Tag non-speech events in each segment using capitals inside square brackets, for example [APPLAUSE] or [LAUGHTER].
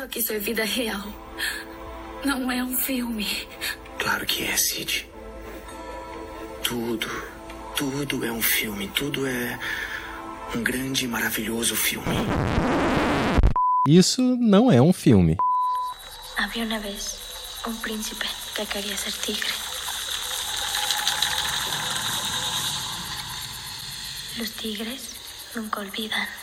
Só que isso é vida real. Não é um filme. Claro que é, Sid. Tudo, tudo é um filme. Tudo é um grande e maravilhoso filme. Isso não é um filme. Havia uma vez um príncipe que queria ser tigre. Los tigres nunca olvidan.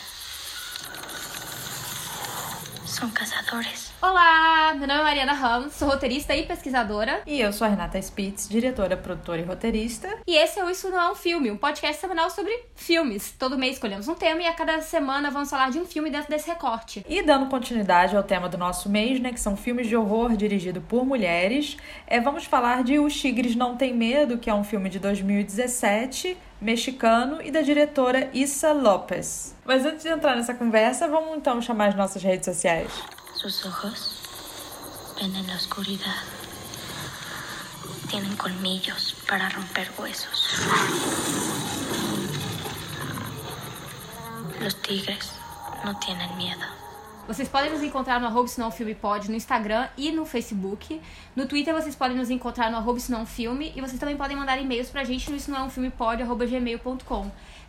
Son cazadores. Olá, meu nome é Mariana Ramos, sou roteirista e pesquisadora. E eu sou a Renata Spitz, diretora, produtora e roteirista. E esse é o Isso Não É Um Filme, um podcast semanal sobre filmes. Todo mês escolhemos um tema e a cada semana vamos falar de um filme dentro desse recorte. E dando continuidade ao tema do nosso mês, né, que são filmes de horror dirigido por mulheres, é, vamos falar de Os Tigres Não Tem Medo, que é um filme de 2017, mexicano e da diretora Issa Lopes. Mas antes de entrar nessa conversa, vamos então chamar as nossas redes sociais. Sus ojos ven en la oscuridad. Tienen colmillos para romper huesos. Los tigres no tienen miedo. Vocês podem nos encontrar no arroba Pod no Instagram e no Facebook. No Twitter vocês podem nos encontrar no arroba Filme e vocês também podem mandar e-mails pra gente no isso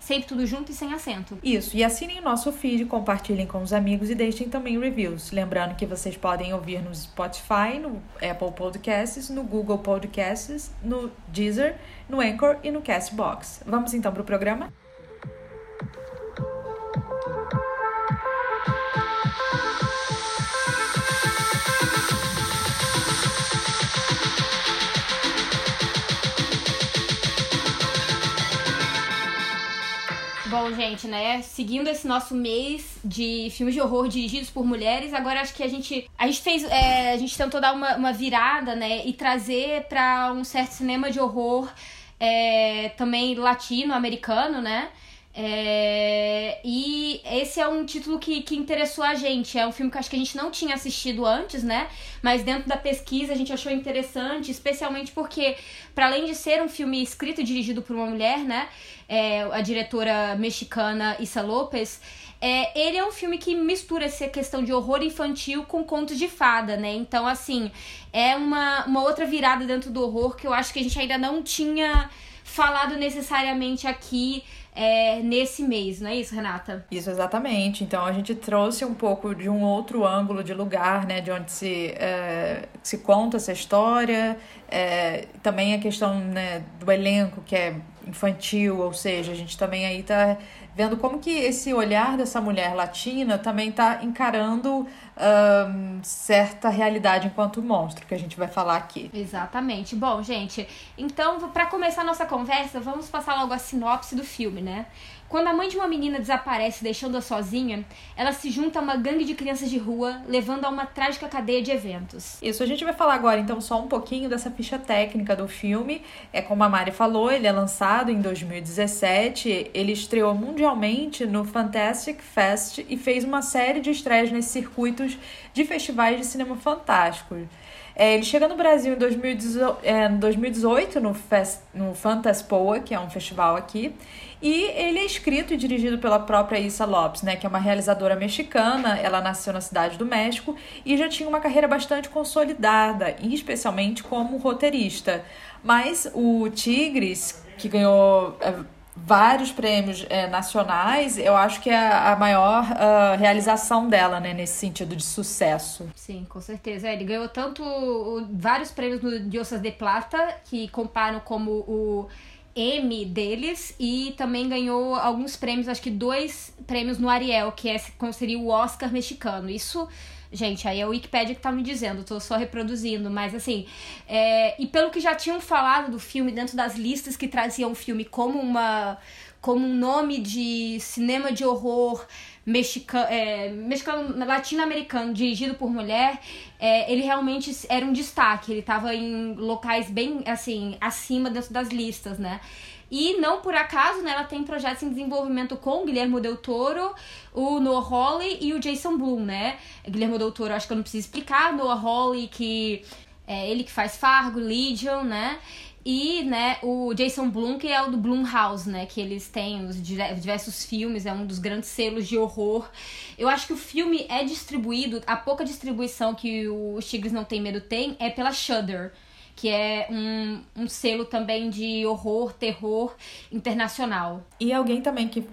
Sempre tudo junto e sem acento. Isso, e assinem o nosso feed, compartilhem com os amigos e deixem também reviews. Lembrando que vocês podem ouvir no Spotify, no Apple Podcasts, no Google Podcasts, no Deezer, no Anchor e no Castbox. Vamos então pro programa? Bom, gente, né? Seguindo esse nosso mês de filmes de horror dirigidos por mulheres, agora acho que a gente. A gente fez. é, a gente tentou dar uma, uma virada, né? E trazer pra um certo cinema de horror é, também latino-americano, né? É, e esse é um título que, que interessou a gente. É um filme que acho que a gente não tinha assistido antes, né? Mas dentro da pesquisa a gente achou interessante, especialmente porque, para além de ser um filme escrito e dirigido por uma mulher, né? É, a diretora mexicana Issa Lopes. É, ele é um filme que mistura essa questão de horror infantil com contos de fada, né? Então, assim, é uma, uma outra virada dentro do horror que eu acho que a gente ainda não tinha falado necessariamente aqui é, nesse mês, não é isso, Renata? Isso, exatamente. Então a gente trouxe um pouco de um outro ângulo de lugar, né? De onde se, é, se conta essa história. É, também a questão né, do elenco, que é infantil, ou seja, a gente também aí tá vendo como que esse olhar dessa mulher latina também tá encarando ahn, certa realidade enquanto monstro, que a gente vai falar aqui. Exatamente. Bom, gente, então, pra começar a nossa conversa, vamos passar logo a sinopse do filme, né? Quando a mãe de uma menina desaparece deixando-a sozinha, ela se junta a uma gangue de crianças de rua, levando a uma trágica cadeia de eventos. Isso, a gente vai falar agora então só um pouquinho dessa ficha técnica do filme. É como a Mari falou, ele é lançado em 2017, ele estreou mundialmente no Fantastic Fest e fez uma série de estreias nesses circuitos de festivais de cinema fantástico. É, ele chega no Brasil em 2018, é, 2018 no, Fest, no Fantaspoa, que é um festival aqui, e ele é escrito e dirigido pela própria Issa Lopes, né, que é uma realizadora mexicana. Ela nasceu na cidade do México e já tinha uma carreira bastante consolidada, especialmente como roteirista. Mas o Tigres, que ganhou é, vários prêmios é, nacionais, eu acho que é a maior ah, realização dela, né, nesse sentido de sucesso. Sim, com certeza. É, ele ganhou tanto o- vários prêmios no Diosas de Plata, que comparam como o M deles, e também ganhou alguns prêmios, acho que dois prêmios no Ariel, que é, seria o Oscar mexicano. Isso, gente, aí é o Wikipedia que tá me dizendo, tô só reproduzindo, mas assim, é, e pelo que já tinham falado do filme, dentro das listas que traziam o filme como uma como um nome de cinema de horror mexicano, é, mexicano latino-americano dirigido por mulher, é, ele realmente era um destaque. Ele tava em locais bem assim acima dentro das listas, né? E não por acaso, né, ela tem projetos em desenvolvimento com o Guilherme Del Toro, o Noah Hawley e o Jason Blum, né? Guilherme Del Toro, acho que eu não preciso explicar. Noah Hawley, que é ele que faz Fargo, Legion, né? e, né, o Jason Blum, que é o do Blumhouse, né, que eles têm os diversos filmes, é um dos grandes selos de horror. Eu acho que o filme é distribuído, a pouca distribuição que o Tigres Não Tem Medo tem é pela Shudder que é um, um selo também de horror, terror internacional. E alguém também que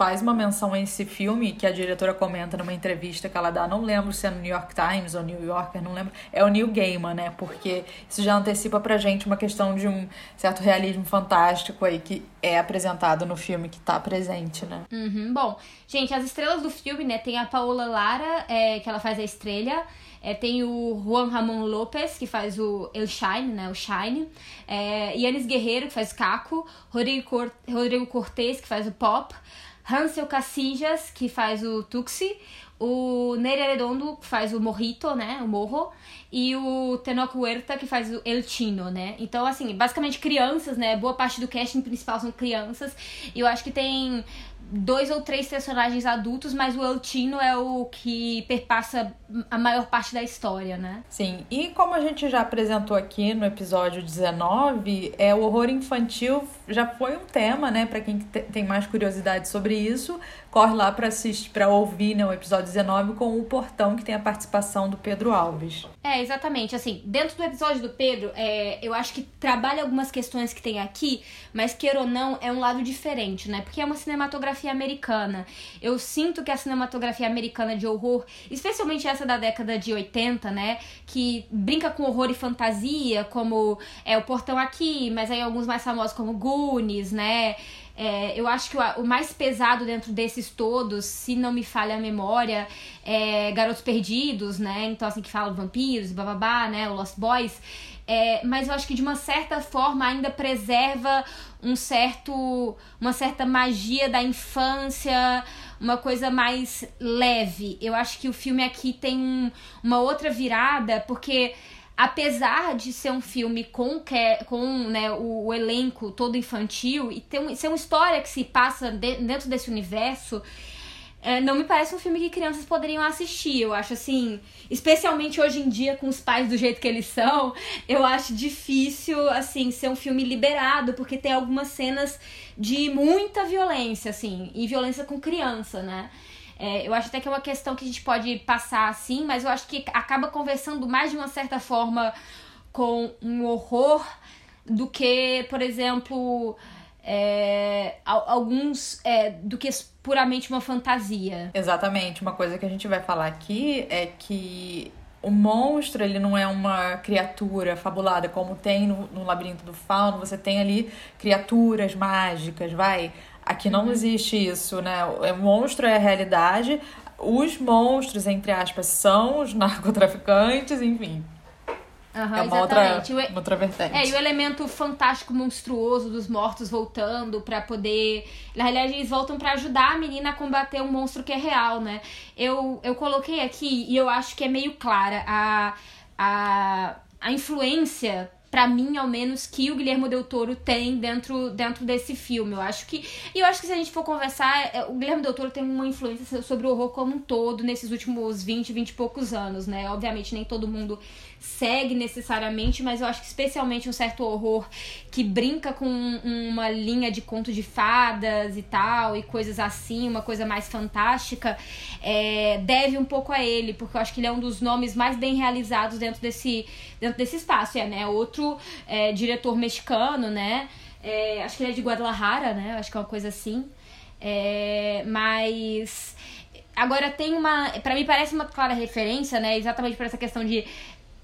faz uma menção a esse filme que a diretora comenta numa entrevista que ela dá, não lembro se é no New York Times ou New Yorker, não lembro, é o Neil Gaiman, né? Porque isso já antecipa pra gente uma questão de um certo realismo fantástico aí que é apresentado no filme que tá presente, né? Uhum. Bom, gente, as estrelas do filme, né? Tem a Paola Lara, é, que ela faz a estrela. É, tem o Juan Ramon Lopes, que faz o El Shine, né? O Shine. É, Yannis Guerreiro, que faz Caco. Rodrigo, Cor Rodrigo Cortez, que faz o Pop. Hansel Casillas, que faz o Tuxi, o Nery Redondo, que faz o Morrito, né, o Morro, e o Tenoch Huerta, que faz o El Chino, né. Então, assim, basicamente crianças, né, boa parte do casting principal são crianças, e eu acho que tem dois ou três personagens adultos, mas o Eltino é o que perpassa a maior parte da história, né? Sim, e como a gente já apresentou aqui no episódio 19, é o horror infantil já foi um tema, né, para quem tem mais curiosidade sobre isso, corre lá para assistir, para ouvir né, o episódio 19 com o Portão, que tem a participação do Pedro Alves. É, exatamente. Assim, dentro do episódio do Pedro, é, eu acho que trabalha algumas questões que tem aqui, mas queira ou não, é um lado diferente, né? Porque é uma cinematografia americana. Eu sinto que a cinematografia americana de horror, especialmente essa da década de 80, né? Que brinca com horror e fantasia, como é o Portão aqui, mas aí alguns mais famosos como Goonies, né? É, eu acho que o, o, mais pesado dentro desses todos, se não me falha a memória, é Garotos Perdidos, né? Então, assim, que fala vampiros, bababá, né? O Lost Boys. É, mas eu acho que de uma certa forma ainda preserva um certo, uma certa magia da infância, uma coisa mais leve. Eu acho que o filme aqui tem um, uma outra virada, porque apesar de ser um filme com, com né, o, o elenco todo infantil e ter um, ser uma história que se passa de, dentro desse universo, é, não me parece um filme que crianças poderiam assistir. Eu acho assim, especialmente hoje em dia com os pais do jeito que eles são, eu acho difícil assim ser um filme liberado, porque tem algumas cenas de muita violência assim, e violência com criança, né? É, eu acho até que é uma questão que a gente pode passar assim, mas eu acho que acaba conversando mais de uma certa forma com um horror do que, por exemplo, é, alguns é, do que puramente uma fantasia. Exatamente. Uma coisa que a gente vai falar aqui é que o monstro ele não é uma criatura fabulada como tem no, no labirinto do fauno. Você tem ali criaturas mágicas, vai Aqui não existe isso, né? O monstro é a realidade. Os monstros, entre aspas, são os [LAUGHS] narcotraficantes, enfim. Uhum, é uma outra, uma outra vertente. É, e o elemento fantástico, monstruoso dos mortos voltando para poder. Na realidade, eles voltam para ajudar a menina a combater um monstro que é real, né? Eu, eu coloquei aqui e eu acho que é meio clara a, a, a influência para mim, ao menos, que o Guilherme Del Toro tem dentro, dentro desse filme. Eu acho que. E eu acho que se a gente for conversar, é, o Guilherme Del Toro tem uma influência sobre o horror como um todo nesses últimos 20, 20 e poucos anos, né? Obviamente, nem todo mundo segue necessariamente, mas eu acho que especialmente um certo horror que brinca com uma linha de conto de fadas e tal, e coisas assim, uma coisa mais fantástica, é, deve um pouco a ele, porque eu acho que ele é um dos nomes mais bem realizados dentro desse, dentro desse espaço. É, né? Outro é, diretor mexicano, né? É, acho que ele é de Guadalajara, né? Acho que é uma coisa assim. É, mas agora tem uma, para mim parece uma clara referência, né? Exatamente por essa questão de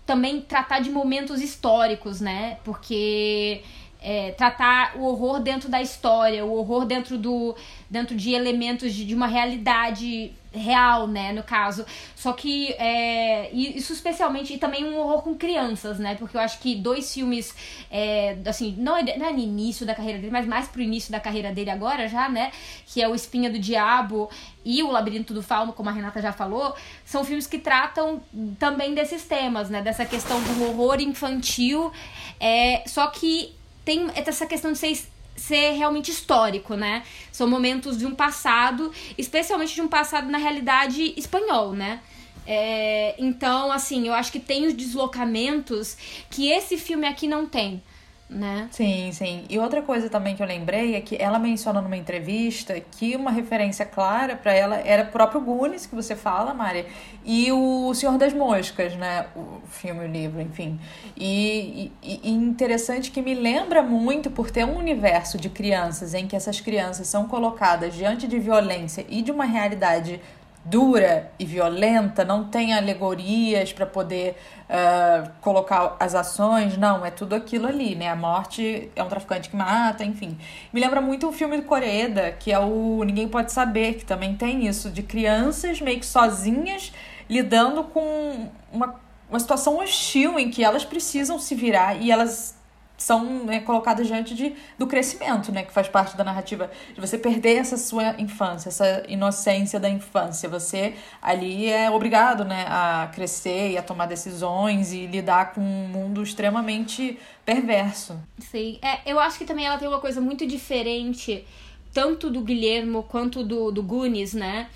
também tratar de momentos históricos, né? Porque é, tratar o horror dentro da história, o horror dentro do dentro de elementos de, de uma realidade real, né, no caso. Só que é, isso especialmente, e também um horror com crianças, né, porque eu acho que dois filmes, é, assim, não é, não é no início da carreira dele, mas mais pro início da carreira dele agora já, né, que é o Espinha do Diabo e o Labirinto do Fauno, como a Renata já falou, são filmes que tratam também desses temas, né, dessa questão do horror infantil, é, só que tem essa questão de ser ser realmente histórico, né? São momentos de um passado, especialmente de um passado na realidade espanhol, né? É, então, assim, eu acho que tem os deslocamentos que esse filme aqui não tem. Né? Sim, sim. E outra coisa também que eu lembrei é que ela menciona numa entrevista que uma referência clara para ela era o próprio Goonies, que você fala, Mari, e o Senhor das Moscas, né? O filme, o livro, enfim. E, e, e interessante que me lembra muito por ter um universo de crianças em que essas crianças são colocadas diante de violência e de uma realidade dura e violenta, não tem alegorias para poder uh, colocar as ações, não, é tudo aquilo ali, né? A morte é um traficante que mata, enfim. Me lembra muito o filme do Coreda, que é o Ninguém Pode Saber, que também tem isso, de crianças meio que sozinhas lidando com uma, uma situação hostil em que elas precisam se virar e elas são né, colocadas diante de, do crescimento, né? Que faz parte da narrativa. De você perder essa sua infância, essa inocência da infância. Você ali é obrigado, né? A crescer e a tomar decisões e lidar com um mundo extremamente perverso. Sim. É, eu acho que também ela tem uma coisa muito diferente, tanto do Guilhermo quanto do, do Goonies, né?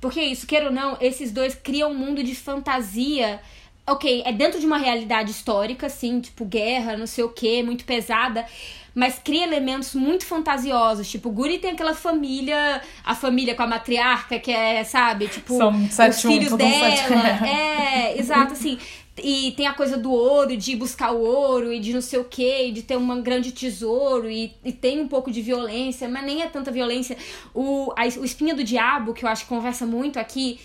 Porque isso, queira ou não, esses dois criam um mundo de fantasia ok, é dentro de uma realidade histórica, assim, tipo guerra, não sei o que, muito pesada, mas cria elementos muito fantasiosos. Tipo, o Guri tem aquela família, a família com a matriarca, que é, sabe, tipo, São sete os filhos um, dela. Sete... É, exato, assim. E tem a coisa do ouro, de buscar o ouro e de não sei o que, de ter um grande tesouro, e, e, tem um pouco de violência, mas nem é tanta violência. O, a, o Espinha do Diabo, que eu acho que conversa muito aqui,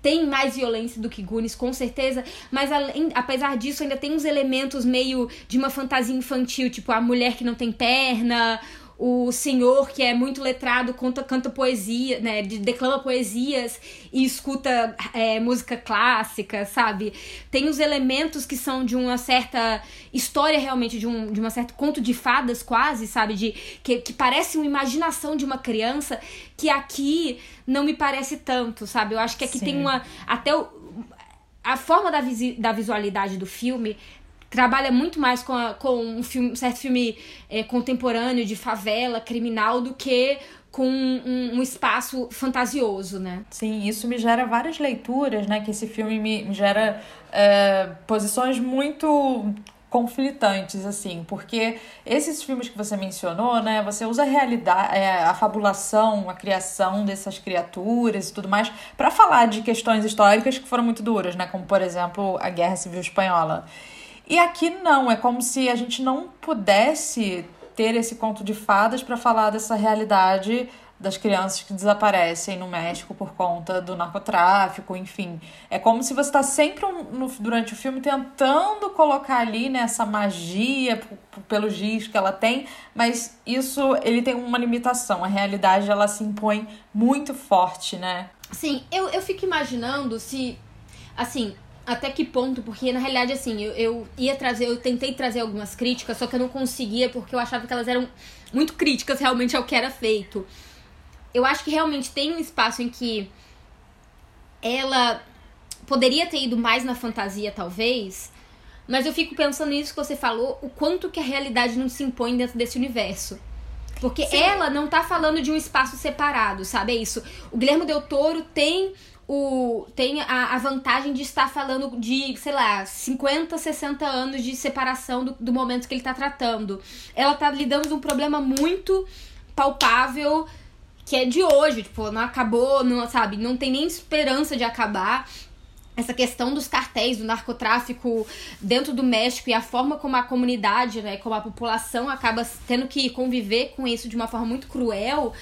tem mais violência do que Goonies, com certeza, mas além, apesar disso ainda tem uns elementos meio de uma fantasia infantil, tipo a mulher que não tem perna, o senhor que é muito letrado conta, canta poesia, né, declama poesias e escuta é, música clássica, sabe? Tem os elementos que são de uma certa história realmente, de um de uma certa conto de fadas quase, sabe? De, que, que parece uma imaginação de uma criança que aqui não me parece tanto, sabe? Eu acho que aqui Sim. tem uma. Até o, a forma da, visi, da visualidade do filme trabalha muito mais com, a, com um, filme, um certo filme é, contemporâneo de favela, criminal, do que com um, um, espaço fantasioso, né? Sim, isso me gera várias leituras, né? Que esse filme me, gera é, posições muito conflitantes, assim, porque esses filmes que você mencionou, né, você usa a realidade, é, a fabulação, a criação dessas criaturas e tudo mais para falar de questões históricas que foram muito duras, né, como por exemplo a Guerra Civil Espanhola. E aqui não, é como se a gente não pudesse ter esse conto de fadas para falar dessa realidade das crianças que desaparecem no México por conta do narcotráfico, enfim. É como se você está sempre no, durante o filme tentando colocar ali né, essa magia pelos giz que ela tem, mas isso ele tem uma limitação. A realidade ela se impõe muito forte, né? Sim, eu, eu fico imaginando se, assim, até que ponto, porque na realidade, assim, eu, eu ia trazer, eu tentei trazer algumas críticas, só que eu não conseguia porque eu achava que elas eram muito críticas realmente ao que era feito eu acho que realmente tem um espaço em que ela poderia ter ido mais na fantasia, talvez. Mas eu fico pensando nisso que você falou, o quanto que a realidade não se impõe dentro desse universo. Porque Sim. ela não tá falando de um espaço separado, sabe? É isso. O Guilherme Del Toro tem o tem a, a vantagem de estar falando de, sei lá, 50, 60 anos de separação do, do momento que ele tá tratando. Ela tá lidando com um problema muito palpável que é de hoje, tipo, não acabou, não, sabe, não tem nem esperança de acabar. Essa questão dos cartéis, do narcotráfico dentro do México e a forma como a comunidade, né, como a população acaba tendo que conviver com isso de uma forma muito cruel,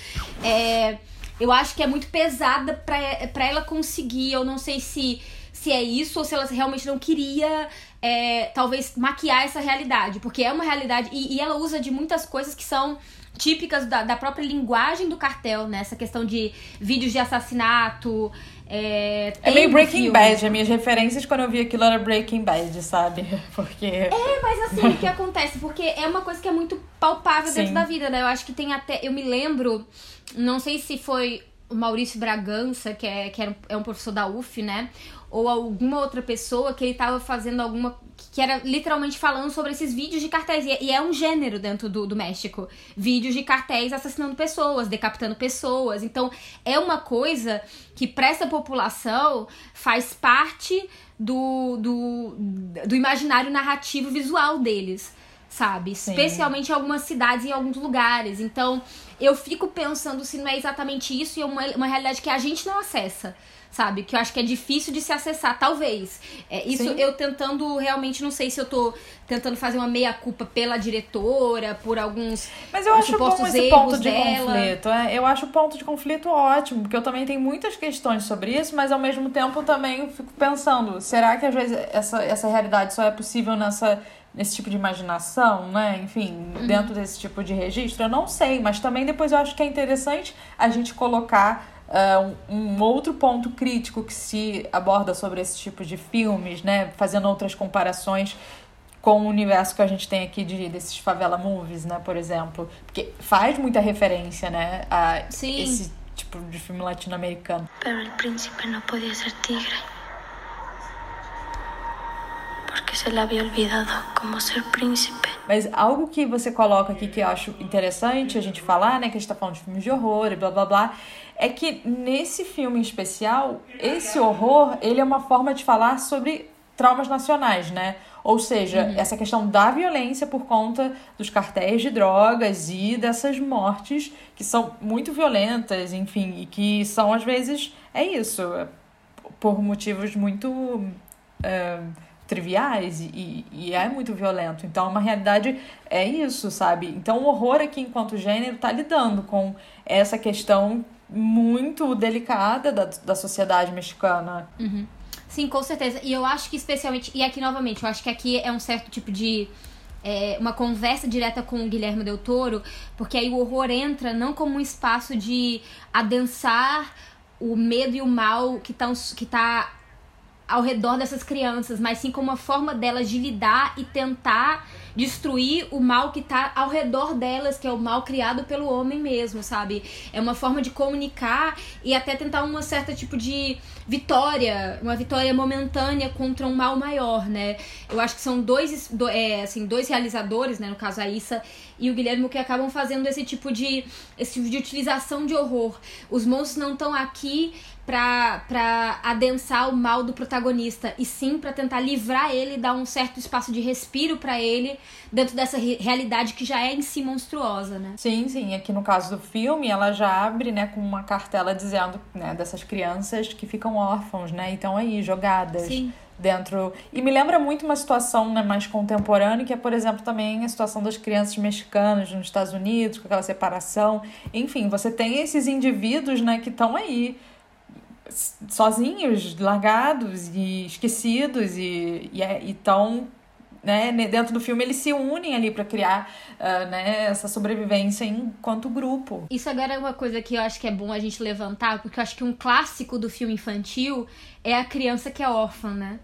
é, eu acho que é muito pesada para ela conseguir. Eu não sei se, se é isso ou se ela realmente não queria é, talvez maquiar essa realidade, porque é uma realidade e, e, ela usa de muitas coisas que são típicas da, da própria linguagem do cartel, né? Essa questão de vídeos de assassinato. É, é meio Breaking Bad. As minhas referências quando eu vi aquilo era Breaking Bad, sabe? [LAUGHS] Porque. É, mas assim, o que acontece? Porque é uma coisa que é muito palpável Sim. dentro da vida, né? Eu acho que tem até. Eu me lembro, não sei se foi o Maurício Bragança, que é, que é um professor da UF, né? ou alguma outra pessoa que ele tava fazendo alguma. que era literalmente falando sobre esses vídeos de cartéis. E é um gênero dentro do, do México. Vídeos de cartéis assassinando pessoas, decapitando pessoas. Então é uma coisa que para essa população faz parte do, do, do imaginário narrativo visual deles sabe? Sim. Especialmente em algumas cidades e em alguns lugares. Então, eu fico pensando se não é exatamente isso e é uma, uma realidade que a gente não acessa sabe? Que eu acho que é difícil de se acessar, talvez. É, isso Sim. eu tentando, realmente, não sei se eu tô tentando fazer uma meia-culpa pela diretora, por alguns Mas eu acho bom esse ponto de dela. conflito. É, eu acho o ponto de conflito ótimo, porque eu também tenho muitas questões sobre isso, mas ao mesmo tempo também fico pensando, será que às vezes essa, essa realidade só é possível nessa nesse tipo de imaginação, né? Enfim, uhum. dentro desse tipo de registro, eu não sei, mas também depois eu acho que é interessante a gente colocar Uh, um, um, outro ponto crítico que se aborda sobre esse tipo de filmes, né? Fazendo outras comparações com o universo que a gente tem aqui de, desses favela movies, né? Por exemplo. Porque faz muita referência, né? A Sim. esse tipo de filme latino-americano. Pero el príncipe no podía ser tigre. Porque se le había olvidado como ser príncipe. Mas algo que você coloca aqui que eu acho interessante a gente falar, né? Que a gente tá falando de filmes de horror e blá blá blá é que nesse filme em especial, esse horror, ele é uma forma de falar sobre traumas nacionais, né? Ou seja, uhum. essa questão da violência por conta dos cartéis de drogas e dessas mortes que são muito violentas, enfim, e que são às vezes é isso, por motivos muito é, triviais e, e é muito violento. Então, uma realidade é isso, sabe? Então, o horror aqui, enquanto gênero, está lidando com essa questão muito delicada da, da sociedade mexicana. Uhum. Sim, com certeza. E eu acho que especialmente. E aqui novamente, eu acho que aqui é um certo tipo de. É, uma conversa direta com o Guilherme Del Toro, porque aí o horror entra não como um espaço de adensar o medo e o mal que tá, que tá ao redor dessas crianças, mas sim como uma forma delas de lidar e tentar destruir o mal que tá ao redor delas, que é o mal criado pelo homem mesmo, sabe? É uma forma de comunicar e até tentar uma certa tipo de vitória, uma vitória momentânea contra um mal maior, né? Eu acho que são dois, é, assim, dois realizadores, né? No caso a Issa e o Guilherme que acabam fazendo esse tipo de esse tipo de utilização de horror. Os monstros não estão aqui pra, pra adensar o mal do protagonista, e sim para tentar livrar ele, dar um certo espaço de respiro para ele dentro dessa re realidade que já é em si monstruosa, né? Sim, sim. Aqui no caso do filme, ela já abre, né, com uma cartela dizendo, né, dessas crianças que ficam órfãos, né, então aí jogadas. Sim dentro. E me lembra muito uma situação né, mais contemporânea, que é, por exemplo, também a situação das crianças mexicanas nos Estados Unidos, com aquela separação. Enfim, você tem esses indivíduos né, que estão aí sozinhos, largados e esquecidos e estão é, né, dentro do filme eles se unem ali para criar uh, né, essa sobrevivência enquanto grupo. Isso agora é uma coisa que eu acho que é bom a gente levantar, porque eu acho que um clássico do filme infantil é a criança que é órfã, né?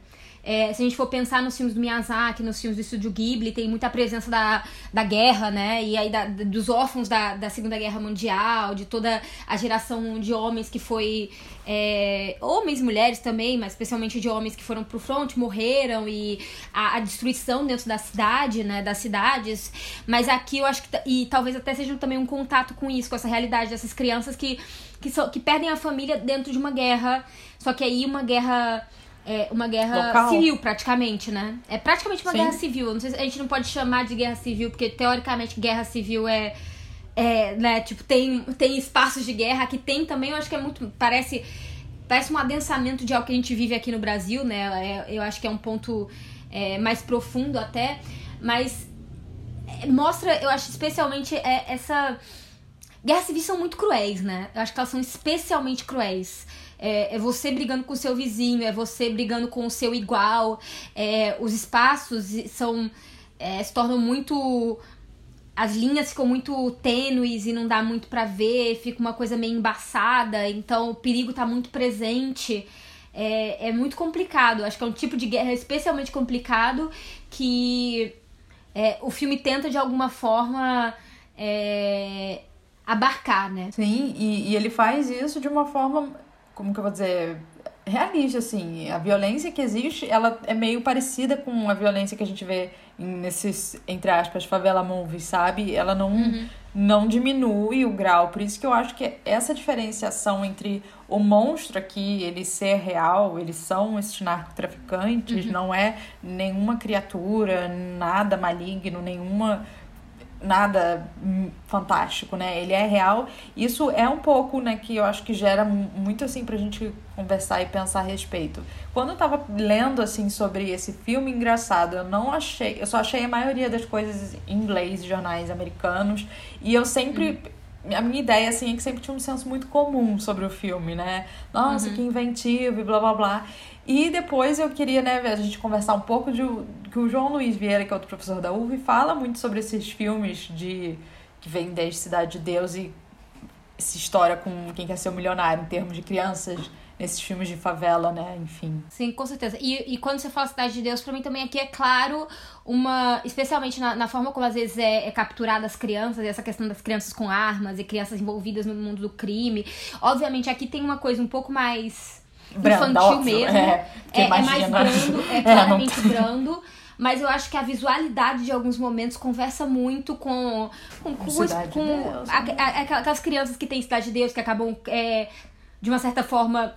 É, se a gente for pensar nos filmes do Miyazaki, nos filmes do Estúdio Ghibli, tem muita presença da, da guerra, né? E aí da, dos órfãos da, da Segunda Guerra Mundial, de toda a geração de homens que foi. É, homens e mulheres também, mas especialmente de homens que foram pro front, morreram e a, a, destruição dentro da cidade, né? Das cidades. Mas aqui eu acho que. E talvez até seja também um contato com isso, com essa realidade dessas crianças que, que, so, que perdem a família dentro de uma guerra. Só que aí uma guerra é uma guerra Local. civil, praticamente, né? É praticamente uma Sim. guerra civil. Não sei se a gente não pode chamar de guerra civil, porque teoricamente guerra civil é. É, né, tipo, tem, tem espaços de guerra que tem também, eu acho que é muito. Parece. Parece um adensamento de algo que a gente vive aqui no Brasil, né? É, eu acho que é um ponto é, mais profundo até. Mas é, mostra, eu acho, especialmente é, essa. Guerras civis são muito cruéis, né? Eu acho que elas são especialmente cruéis. É, é, você brigando com o seu vizinho, é você brigando com o seu igual. É, os espaços são é, se tornam muito as linhas ficam muito tênues e não dá muito para ver, fica uma coisa meio embaçada, então o perigo tá muito presente. É, é muito complicado. Acho que é um tipo de guerra especialmente complicado que é, o filme tenta de alguma forma é, abarcar, né? Sim, e, e ele faz isso de uma forma como que eu vou dizer, realista, assim. A violência que existe, ela é meio parecida com a violência que a gente vê nesses, entre aspas, favela movies, sabe? Ela não, uhum. não diminui o grau. Por isso que eu acho que essa diferenciação entre o monstro aqui, ele ser real, eles são esses narcotraficantes, uhum. não é nenhuma criatura, nada maligno, nenhuma nada fantástico, né? Ele é real. Isso é um pouco, né, que eu acho que gera muito assim pra gente conversar e pensar a respeito. Quando eu tava lendo assim sobre esse filme engraçado, eu não achei, eu só achei a maioria das coisas em inglês, jornais americanos, e eu sempre hum a minha ideia, assim, é que sempre tinha um senso muito comum sobre o filme, né? Nossa, uhum. que inventivo e blá blá blá. E depois eu queria, né, a gente conversar um pouco de que o João Luiz Vieira, que é outro professor da UV, fala muito sobre esses filmes de que vem desde Cidade de Deus e essa história com quem quer ser o milionário em termos de crianças nesses filmes de favela, né? Enfim. Sim, com certeza. E, e quando você fala Cidade de Deus, para mim também aqui é claro uma. Especialmente na, na forma como às vezes é, é capturada as crianças, essa questão das crianças com armas e crianças envolvidas no mundo do crime. Obviamente aqui tem uma coisa um pouco mais infantil mesmo. É, é, é mais brando, [LAUGHS] é claramente é, brando. Mas eu acho que a visualidade de alguns momentos conversa muito com. com, com, com Deus, a, né? a, a, aquelas crianças que têm Cidade de Deus, que acabam, é, de uma certa forma,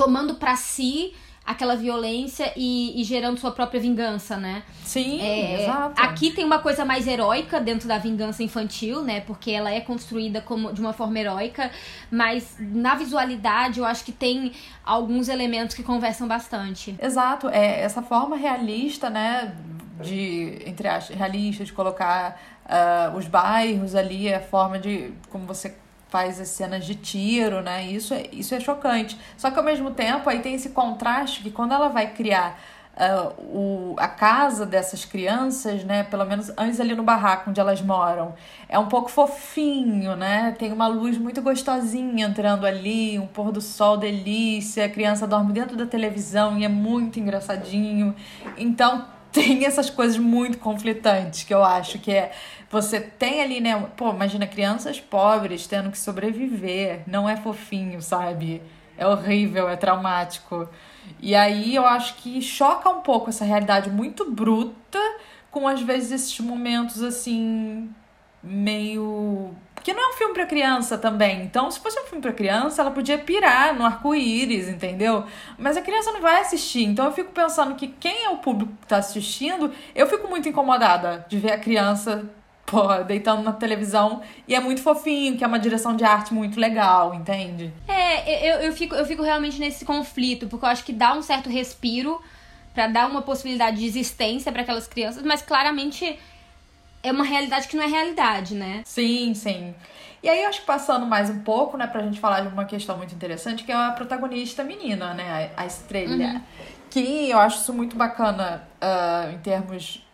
tomando para si aquela violência e, e, gerando sua própria vingança, né? Sim, é, exato. Aqui tem uma coisa mais heróica dentro da vingança infantil, né? Porque ela é construída como de uma forma heróica, mas na visualidade eu acho que tem alguns elementos que conversam bastante. Exato, é essa forma realista, né? De, entre as realista, de colocar uh, os bairros ali, a forma de como você faz as cenas de tiro, né? Isso é, isso é chocante. Só que ao mesmo tempo aí tem esse contraste que quando ela vai criar uh, o, a casa dessas crianças, né? Pelo menos antes ali no barraco onde elas moram, é um pouco fofinho, né? Tem uma luz muito gostosinha entrando ali, um pôr do sol delícia, a criança dorme dentro da televisão e é muito engraçadinho. Então tem essas coisas muito conflitantes que eu acho que é você tem ali, né? Pô, imagina crianças pobres tendo que sobreviver. Não é fofinho, sabe? É horrível, é traumático. E aí eu acho que choca um pouco essa realidade muito bruta com às vezes esses momentos assim meio porque não é um filme para criança também. Então, se fosse um filme para criança, ela podia pirar no arco-íris, entendeu? Mas a criança não vai assistir. Então, eu fico pensando que quem é o público que tá assistindo, eu fico muito incomodada de ver a criança pô, deitando na televisão e é muito fofinho, que é uma direção de arte muito legal, entende? É, eu, eu, fico, eu fico realmente nesse conflito, porque eu acho que dá um certo respiro para dar uma possibilidade de existência para aquelas crianças, mas claramente é uma realidade que não é realidade, né? Sim, sim. E aí, eu acho que passando mais um pouco, né, pra gente falar de uma questão muito interessante, que é a protagonista menina, né, a, a estrela. Uhum. Que eu acho isso muito bacana uh, em termos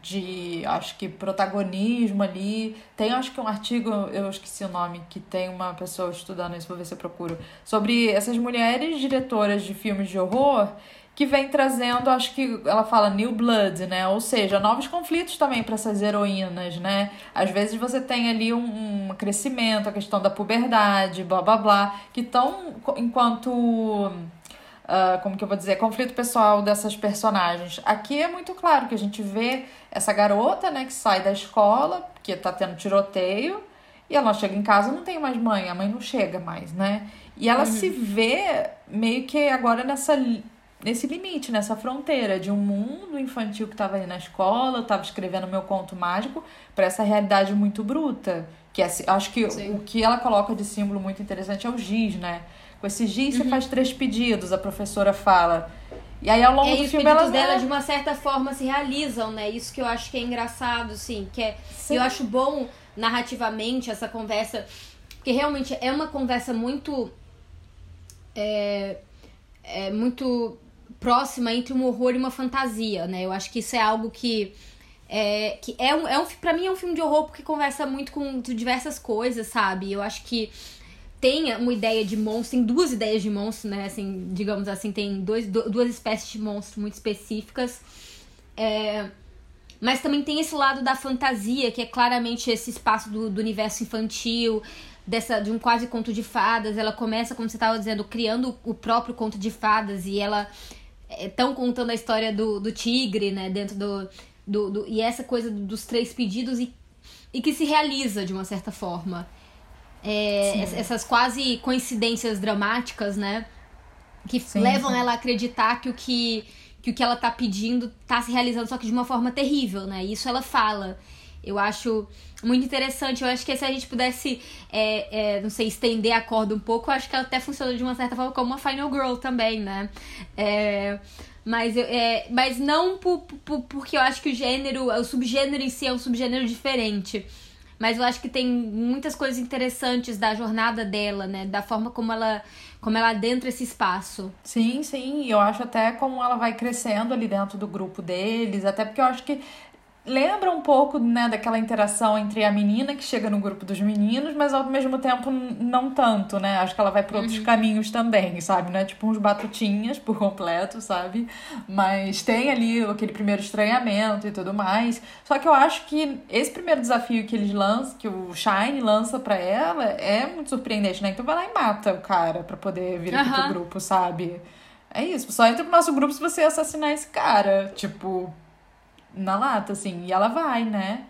de acho que protagonismo ali. Tem acho que um artigo, eu esqueci o nome, que tem uma pessoa estudando isso, vou ver se eu procuro, sobre essas mulheres diretoras de filmes de horror que vem trazendo, acho que ela fala new blood, né? Ou seja, novos conflitos também para essas heroínas, né? Às vezes você tem ali um, um crescimento, a questão da puberdade, blá blá blá, que estão enquanto uh, como que eu vou dizer, conflito pessoal dessas personagens. Aqui é muito claro que a gente vê essa garota, né, que sai da escola, que tá tendo tiroteio, e ela chega em casa não tem mais mãe, a mãe não chega mais, né? E ela uhum. se vê meio que agora nessa nesse limite, nessa fronteira de um mundo infantil que estava ali na escola, eu estava escrevendo meu conto mágico, para essa realidade muito bruta. Que é, acho que Sim. o que ela coloca de símbolo muito interessante é o giz, né? Com esse giz uhum. você faz três pedidos, a professora fala. E aí ao longo é, do filme ela dela de uma certa forma se realizam, né? Isso que eu acho que é engraçado, sim, que é sim. eu acho bom narrativamente essa conversa, porque realmente é uma conversa muito é, é muito próxima entre um horror e uma fantasia, né? Eu acho que isso é algo que é, que é um, é um para mim é um filme de horror porque conversa muito com diversas coisas, sabe? Eu acho que tem uma ideia de monstro, tem duas ideias de monstro, né? Assim, digamos assim, tem dois, duas espécies de monstro muito específicas. É, mas também tem esse lado da fantasia, que é claramente esse espaço do, do universo infantil, dessa de um quase conto de fadas. Ela começa, como você estava dizendo, criando o próprio conto de fadas e ela estão contando a história do, do tigre, né, dentro do, do, do e essa coisa dos três pedidos e, e que se realiza de uma certa forma. É, essas quase coincidências dramáticas, né, que sim, levam sim. ela a acreditar que o que que o que ela tá pedindo tá se realizando, só que de uma forma terrível, né? Isso ela fala. Eu acho muito interessante. Eu acho que se a gente pudesse, é, é, não sei, estender a corda um pouco, eu acho que ela até funciona de uma certa forma como uma Final Girl também, né? É, mas, é, mas não por, por, porque eu acho que o gênero, o subgênero em si é um subgênero diferente. Mas eu acho que tem muitas coisas interessantes da jornada dela, né? Da forma como ela, como ela adentra esse espaço. Sim, sim. Eu acho até como ela vai crescendo ali dentro do grupo deles. Até porque eu acho que lembra um pouco, né, daquela interação entre a menina que chega no grupo dos meninos, mas ao mesmo tempo não tanto, né? Acho que ela vai por outros uhum. caminhos também, sabe? Não é tipo uns batutinhas por completo, sabe? Mas tem ali aquele primeiro estranhamento e tudo mais. Só que eu acho que esse primeiro desafio que eles lançam, que o Shine lança para ela, é muito surpreendente, né? Então vai lá e mata o cara para poder vir aqui uhum. pro grupo, sabe? É isso, só entra pro nosso grupo se você assassinar esse cara. Tipo, na lata, assim. E ela vai, né?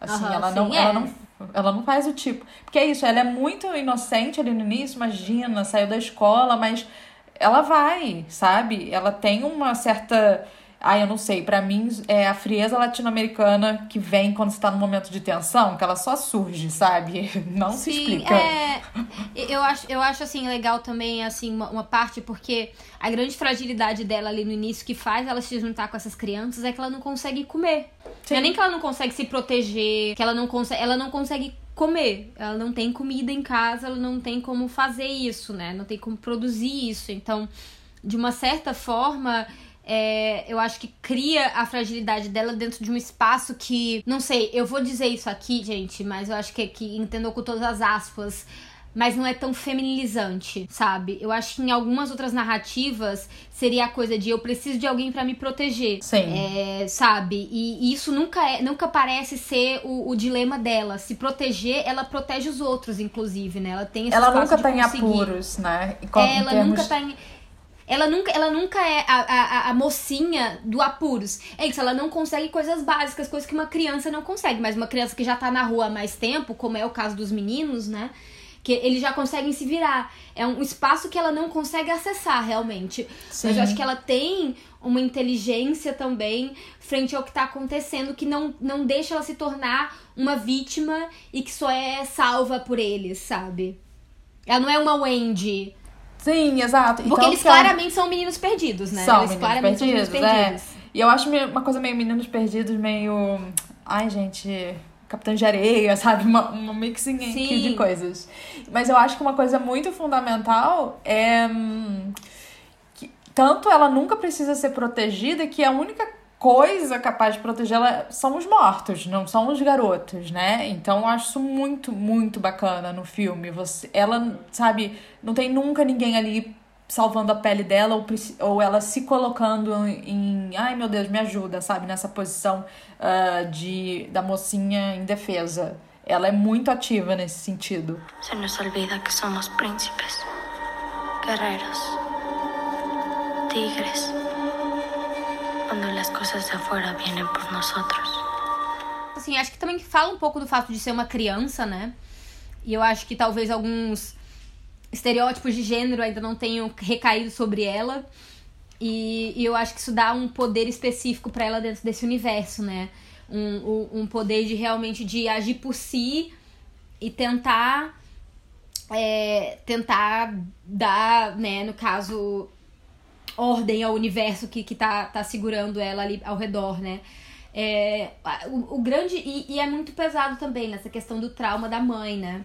Assim, uhum, ela, sim, não, é. ela não ela não faz o tipo. Porque é isso, ela é muito inocente ali no início, imagina, saiu da escola, mas ela vai, sabe? Ela tem uma certa Ai, eu não sei. Para mim, é a frieza latino-americana que vem quando você tá num momento de tensão, que ela só surge, sabe? [LAUGHS] Não Sim, se explica. É... Eu, acho, eu acho, assim, legal também, assim, uma, uma, parte, porque a grande fragilidade dela ali no início, que faz ela se juntar com essas crianças, é que ela não consegue comer. Sim. Não é nem que ela não consegue se proteger, que ela não consegue. Ela não consegue comer. Ela não tem comida em casa, ela não tem como fazer isso, né? Não tem como produzir isso. Então, de uma certa forma é, eu acho que cria a fragilidade dela dentro de um espaço que, não sei, eu vou dizer isso aqui, gente, mas eu acho que, que entendeu com todas as aspas mas não é tão feminilizante, sabe? Eu acho que em algumas outras narrativas seria a coisa de eu preciso de alguém para me proteger. Sim. É, sabe? E, e, isso nunca é, nunca parece ser o, o, dilema dela. Se proteger, ela protege os outros, inclusive, né? Ela tem esse Ela nunca tá em apuros, né? É, ela nunca tá em ela nunca, ela nunca é a, a, a mocinha do apuros. É isso, ela não consegue coisas básicas, coisas que uma criança não consegue. Mas uma criança que já tá na rua há mais tempo, como é o caso dos meninos, né? Que eles já conseguem se virar. É um espaço que ela não consegue acessar realmente. Sim. Mas eu acho que ela tem uma inteligência também frente ao que tá acontecendo que não, não deixa ela se tornar uma vítima e que só é salva por eles, sabe? Ela não é uma Wendy Sim, exato. Porque então, eles claramente são meninos perdidos, né? São eles meninos claramente perdidos, são meninos perdidos. É. E eu acho uma coisa meio meninos perdidos, meio. Ai, gente. Capitão de Areia, [LAUGHS] sabe? Uma, uma mixing aqui de coisas. Mas eu acho que uma coisa muito fundamental é. Hum, que tanto ela nunca precisa ser protegida que a única coisa capaz de protegê-la são os mortos, não são os garotos, né? Então eu acho isso muito, muito bacana no filme. Você, ela, sabe, não tem nunca ninguém ali salvando a pele dela ou, ou ela se colocando em, ai meu Deus, me ajuda, sabe, nessa posição uh, de da mocinha indefesa. Ela é muito ativa nesse sentido. Se nos olvida que somos príncipes, guerreiros, tigres quando as coisas de fora vêm por nós. Assim, acho que também fala um pouco do fato de ser uma criança, né? E eu acho que talvez alguns estereótipos de gênero ainda não tenham recaído sobre ela. E, e eu acho que isso dá um poder específico para ela dentro desse universo, né? Um, um, um, poder de realmente de agir por si e tentar é, tentar dar, né, no caso, ordem ao universo que, que tá, tá segurando ela ali ao redor, né? É, o, o grande. E, e, é muito pesado também nessa questão do trauma da mãe, né?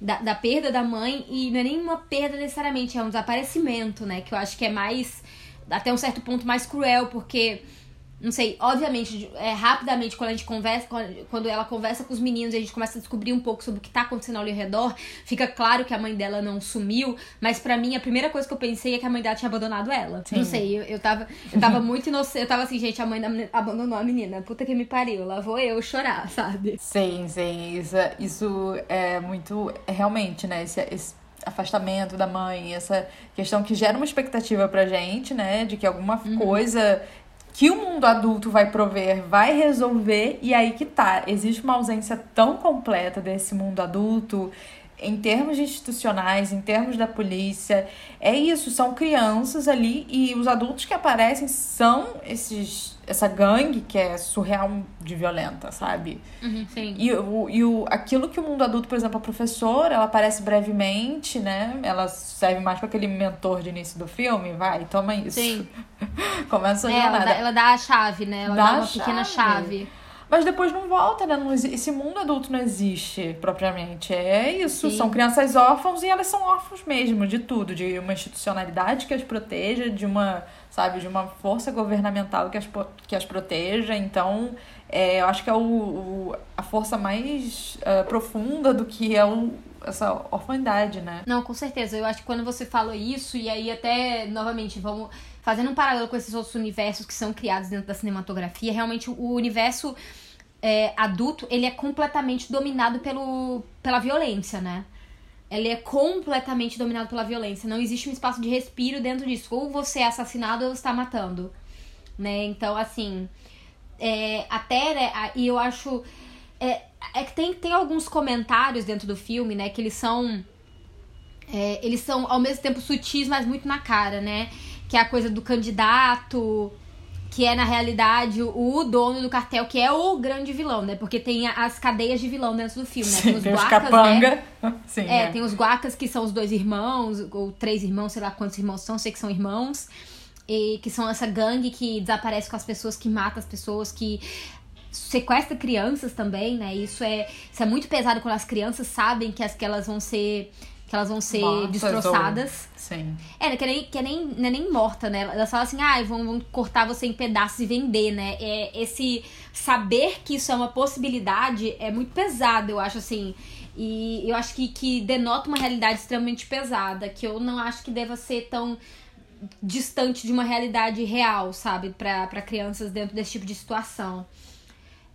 Da, da perda da mãe, e não é nem uma perda necessariamente, é um desaparecimento, né? Que eu acho que é mais. até um certo ponto mais cruel, porque não sei, obviamente, é, rapidamente, quando a gente conversa, quando ela conversa com os meninos e a gente começa a descobrir um pouco sobre o que tá acontecendo ao redor, fica claro que a mãe dela não sumiu, mas para mim a primeira coisa que eu pensei é que a mãe dela tinha abandonado ela. Sim. Não sei, eu, eu tava, eu tava muito inocente, eu tava assim, gente, a mãe da menina abandonou a menina, puta que me pariu, lá vou eu chorar, sabe? Sim, sim, isso, é, isso é muito, realmente, né, esse, esse afastamento da mãe, essa questão que gera uma expectativa pra gente, né, de que alguma uhum. coisa que o mundo adulto vai prover, vai resolver, e aí que tá. Existe uma ausência tão completa desse mundo adulto em termos institucionais, em termos da polícia. É isso, são crianças ali e os adultos que aparecem são esses essa gangue que é surreal de violenta, sabe? Uhum, sim. E, o, e o, aquilo que o mundo adulto, por exemplo, a professora, ela aparece brevemente, né? Ela serve mais para aquele mentor de início do filme, vai, toma isso. Sim. [LAUGHS] Começa a é, ela dá, ela dá, a chave, né? Ela dá, dá uma chave. pequena chave. Mas depois não volta, né? Não, esse mundo adulto não existe propriamente. É isso. Sim. São crianças órfãos e elas são órfãos mesmo de tudo, de uma institucionalidade que as proteja, de uma, sabe, de uma força governamental que as, que as proteja. Então, é, eu acho que é o, o a força mais uh, profunda do que é o, essa orfandade, né? Não, com certeza. Eu acho que quando você fala isso, e aí até, novamente, vamos fazendo um paralelo com esses outros universos que são criados dentro da cinematografia, realmente o universo é, adulto, ele é completamente dominado pelo, pela violência, né? Ele é completamente dominado pela violência. Não existe um espaço de respiro dentro disso. Ou você é assassinado ou está matando. Né? Então, assim. É, até, né, e eu acho. É, é que tem, tem alguns comentários dentro do filme, né? Que eles são. É, eles são ao mesmo tempo sutis, mas muito na cara, né? Que é a coisa do candidato que é na realidade o dono do cartel, que é o grande vilão, né? Porque tem as cadeias de vilão dentro do filme, né? Tem os tem guacas, capanga. né? Sim, é, é, tem os guacas que são os dois irmãos, ou três irmãos, sei lá quantos irmãos são, sei que são irmãos. E que são essa gangue que desaparece com as pessoas, que mata as pessoas, que sequestra crianças também, né? Isso é, isso é muito pesado quando as crianças sabem que, as, que elas vão ser que elas vão ser Mortas destroçadas. Ou... Sim. É, que, nem, que é nem, não é nem morta, né? Elas falam assim, ah, vão, vão cortar você em pedaços e vender, né? É, esse saber que isso é uma possibilidade é muito pesado, eu acho, assim. E eu acho que, que denota uma realidade extremamente pesada, que eu não acho que deva ser tão distante de uma realidade real, sabe? para crianças dentro desse tipo de situação.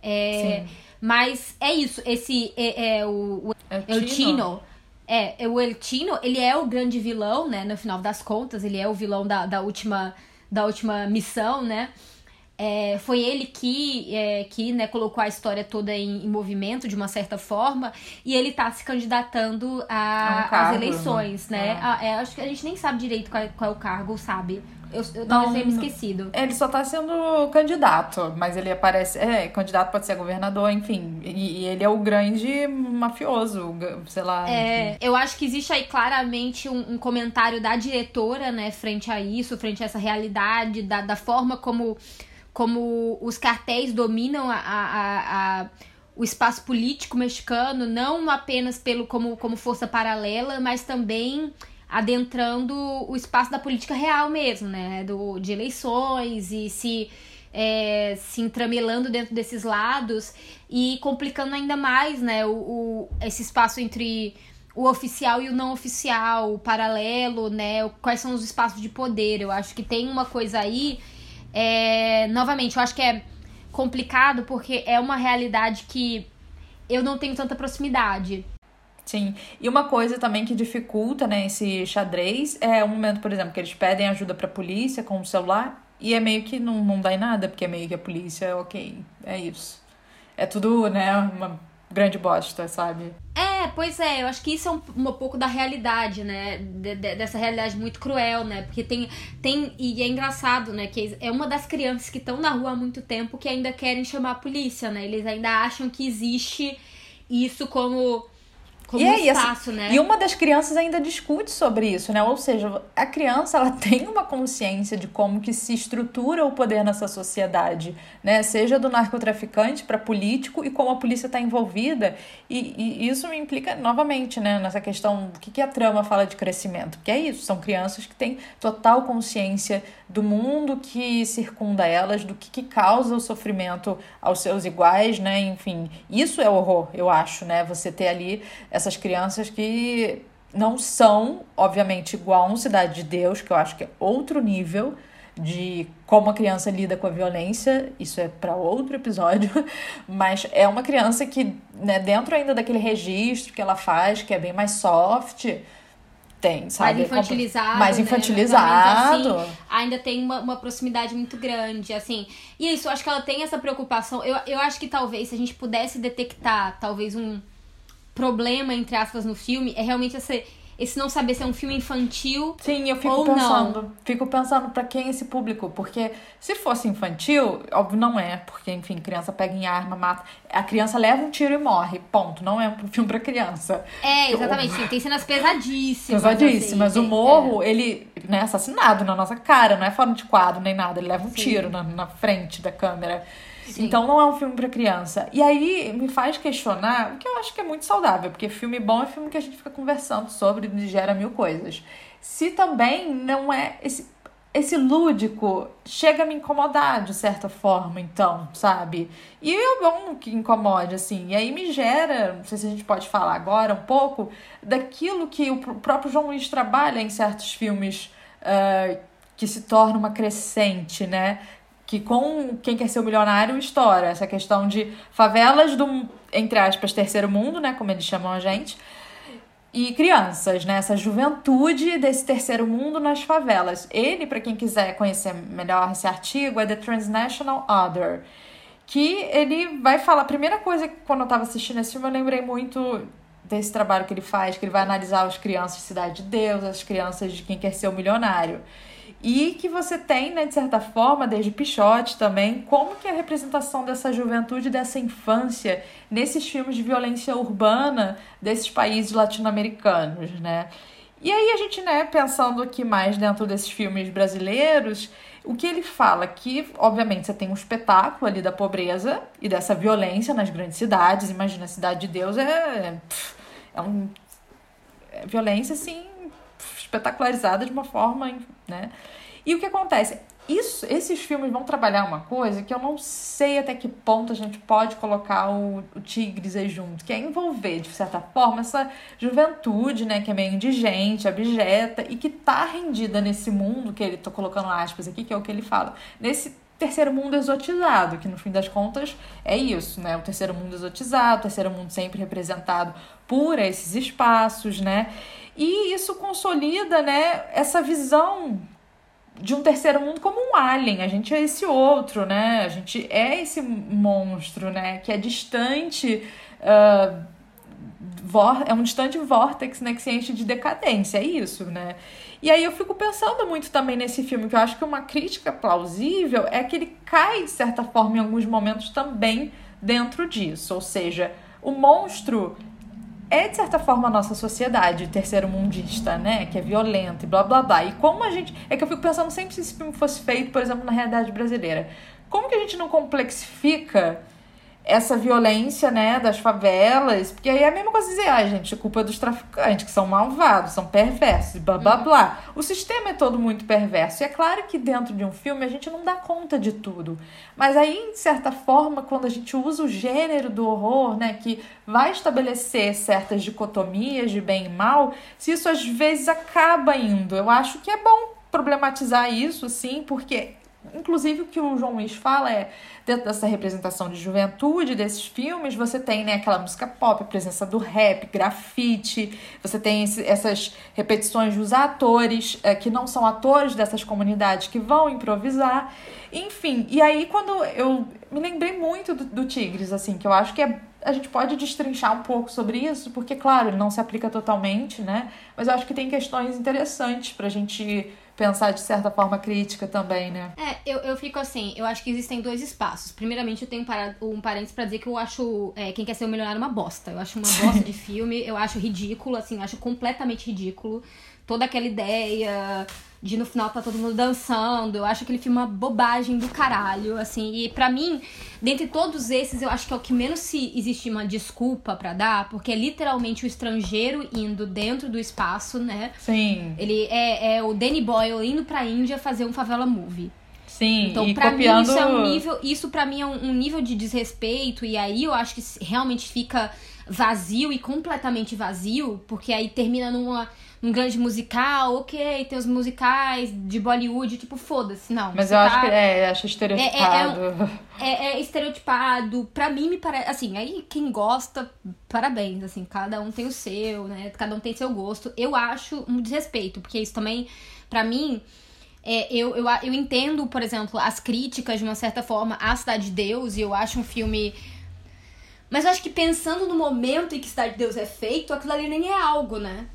É, mas é isso, esse é, é o, o é o Tino é, é, o El Tino, ele é o grande vilão, né? No final das contas, ele é o vilão da, da, última, da última missão, né? É, foi ele que, é, que né, colocou a história toda em, em, movimento, de uma certa forma, e ele tá se candidatando às eleições, né? né? Ah, é, acho que a gente nem sabe direito qual, é, qual é o cargo, sabe? Eu, eu talvez tenha me esquecido. Ele só tá sendo candidato, mas ele aparece. É, candidato pode ser governador, enfim. E, e ele é o grande mafioso, sei lá. É, eu acho que existe aí claramente um, um, comentário da diretora, né, frente a isso, frente a essa realidade, da, da forma como, como os cartéis dominam a, a, a o espaço político mexicano, não apenas pelo como, como força paralela, mas também adentrando o espaço da política real mesmo, né? Do, de eleições e se, é, se entramelando dentro desses lados e complicando ainda mais, né? O, o, esse espaço entre o oficial e o não oficial, o paralelo, né? Quais são os espaços de poder. Eu acho que tem uma coisa aí. É, novamente, eu acho que é complicado porque é uma realidade que eu não tenho tanta proximidade. Sim. E uma coisa também que dificulta, né, esse xadrez é o momento, por exemplo, que eles pedem ajuda pra polícia com o celular e é meio que não, não dá em nada, porque é meio que a polícia, ok, é isso. É tudo, né, uma grande bosta, sabe? É, pois é, eu acho que isso é um, um pouco da realidade, né? De, de, dessa realidade muito cruel, né? Porque tem, tem. E é engraçado, né? Que é uma das crianças que estão na rua há muito tempo que ainda querem chamar a polícia, né? Eles ainda acham que existe isso como como e um aí, assim, espaço, né? E uma das crianças ainda discute sobre isso, né? Ou seja, a criança ela [LAUGHS] tem uma consciência de como que se estrutura o poder nessa sociedade, né? Seja do narcotraficante para político e como a polícia está envolvida. E, e, isso me implica novamente, né? Nessa questão do que, que a trama fala de crescimento. Porque é isso, são crianças que têm total consciência do mundo que circunda elas, do que, que causa o sofrimento aos seus iguais, né? Enfim, isso é horror, eu acho, né? Você ter ali essas crianças que não são, obviamente, igual a um Cidade de Deus, que eu acho que é outro nível de como a criança lida com a violência, isso é para outro episódio, [LAUGHS] mas é uma criança que, né, dentro ainda daquele registro que ela faz, que é bem mais soft, tem, sabe? Mais infantilizado. Mais né? infantilizado. Assim, ainda tem uma, uma proximidade muito grande, assim. E isso, eu acho que ela tem essa preocupação. Eu, eu acho que talvez, se a gente pudesse detectar, talvez, um problema, entre aspas, no filme, é realmente esse, esse não saber se é um filme infantil Sim, eu fico pensando. não. Fico pensando pra quem é esse público. Porque se fosse infantil, óbvio não é. Porque, enfim, criança pega em arma, mata. A criança leva um tiro e morre. Ponto. Não é um filme pra criança. É, exatamente. Sim, tem cenas pesadíssimas. Pesadíssimas. assim, o tem- morro, ele né, é assassinado na nossa cara, não é fora de quadro nem nada. Ele leva um Sim. tiro na, na frente da câmera. Sim. Então não é um filme pra criança. E aí me faz questionar, o que eu acho que é muito saudável, porque filme bom é filme que a gente fica conversando sobre e gera mil coisas. Se também não é esse esse lúdico chega a me incomodar de certa forma, então, sabe? E é bom que incomode, assim. E aí me gera, não sei se a gente pode falar agora um pouco, daquilo que o pr- próprio João Luiz trabalha em certos filmes ah, que se torna uma crescente, né? Que com Quem Quer Ser o Milionário estoura essa questão de favelas do, entre aspas, terceiro mundo, né? Como eles chamam a gente e crianças, né? Essa juventude desse terceiro mundo nas favelas. Ele, para quem quiser conhecer melhor esse artigo, é The Transnational Other. Que ele vai falar. A primeira coisa que quando eu tava assistindo esse filme, eu lembrei muito desse trabalho que ele faz, que ele vai analisar as crianças de Cidade de Deus, as crianças de quem quer ser o milionário. E que você tem, né, de certa forma, desde Pichote também, como que é a representação dessa juventude, dessa infância, nesses filmes de violência urbana desses países latino-americanos, né? E aí a gente, né, pensando aqui mais dentro desses filmes brasileiros, o que ele fala que, obviamente, você tem um espetáculo ali da pobreza e dessa violência nas grandes cidades. Imagina, a Cidade de Deus é, é um é violência assim espetacularizada de uma forma, né? E o que acontece? Isso, esses filmes vão trabalhar uma coisa que eu não sei até que ponto a gente pode colocar o, o Tigres aí junto, que é envolver, de certa forma, essa juventude, né, que é meio indigente, abjeta e que tá rendida nesse mundo, que ele tô colocando aspas aqui, que é o que ele fala, nesse terceiro mundo exotizado, que no fim das contas é isso, né? O terceiro mundo exotizado, o terceiro mundo sempre representado por esses espaços, né? E isso consolida, né, essa visão de um terceiro mundo como um alien. A gente é esse outro, né? A gente é esse monstro, né? Que é distante. Uh, é um distante vórtex, né? Que se enche de decadência. É isso, né? E aí eu fico pensando muito também nesse filme, que eu acho que uma crítica plausível é que ele cai, de certa forma, em alguns momentos também dentro disso. Ou seja, o monstro é, de certa forma, a nossa sociedade terceiro mundista, né? Que é violenta e blá blá blá. E como a gente. É que eu fico pensando sempre se esse filme fosse feito, por exemplo, na realidade brasileira. Como que a gente não complexifica essa violência, né, das favelas? Porque aí é a mesma coisa dizer, ah, gente, culpa é dos traficantes, que são malvados, são perversos, blá blá blá. O sistema é todo muito perverso. E é claro que dentro de um filme a gente não dá conta de tudo. Mas aí, de certa forma, quando a gente usa o gênero do horror, né, que vai estabelecer certas dicotomias de bem e mal, se isso às vezes acaba indo. Eu acho que é bom problematizar isso, sim, porque Inclusive, o que o João Luiz fala é, dentro dessa representação de juventude desses filmes, você tem né, aquela música pop, a presença do rap, grafite, você tem esse- essas repetições dos atores, eh, que não são atores dessas comunidades, que vão improvisar. Enfim, e aí quando eu me lembrei muito do, do Tigres, assim, que eu acho que é a gente pode destrinchar um pouco sobre isso, porque, claro, ele não se aplica totalmente, né? Mas eu acho que tem questões interessantes pra gente pensar de certa forma crítica também, né? É, eu, eu fico assim, eu acho que existem dois espaços. Primeiramente, eu tenho um parênteses pra dizer que eu acho é, Quem Quer Ser o Milionário uma bosta. Eu acho uma bosta de [LAUGHS] filme, eu acho ridículo, assim, eu acho completamente ridículo. Toda aquela ideia de no final tá todo mundo dançando. Eu acho aquele filme uma bobagem do caralho, assim. E para mim, dentre todos esses, eu acho que é o que menos se existe uma desculpa para dar, porque é literalmente o estrangeiro indo dentro do espaço, né? Sim. Ele é, é o Danny Boyle indo pra Índia fazer um favela movie. Sim, então, pra copiando... mim, isso é um nível. Isso para mim é um, um nível de desrespeito, e aí eu acho que realmente fica vazio e completamente vazio, porque aí termina numa um grande musical, ok, tem os musicais de Bollywood, tipo, foda-se, não. Mas eu tá... acho que é, acho estereotipado. É, é, é, é, estereotipado. Pra mim, me parece. Assim, aí quem gosta, parabéns, assim, cada um tem o seu, né? Cada um tem seu gosto. Eu acho um desrespeito, porque isso também, pra mim. É, eu, eu, eu entendo, por exemplo, as críticas de uma certa forma à Cidade de Deus, e eu acho um filme. Mas eu acho que pensando no momento em que Cidade de Deus é feito, aquilo ali nem é algo, né?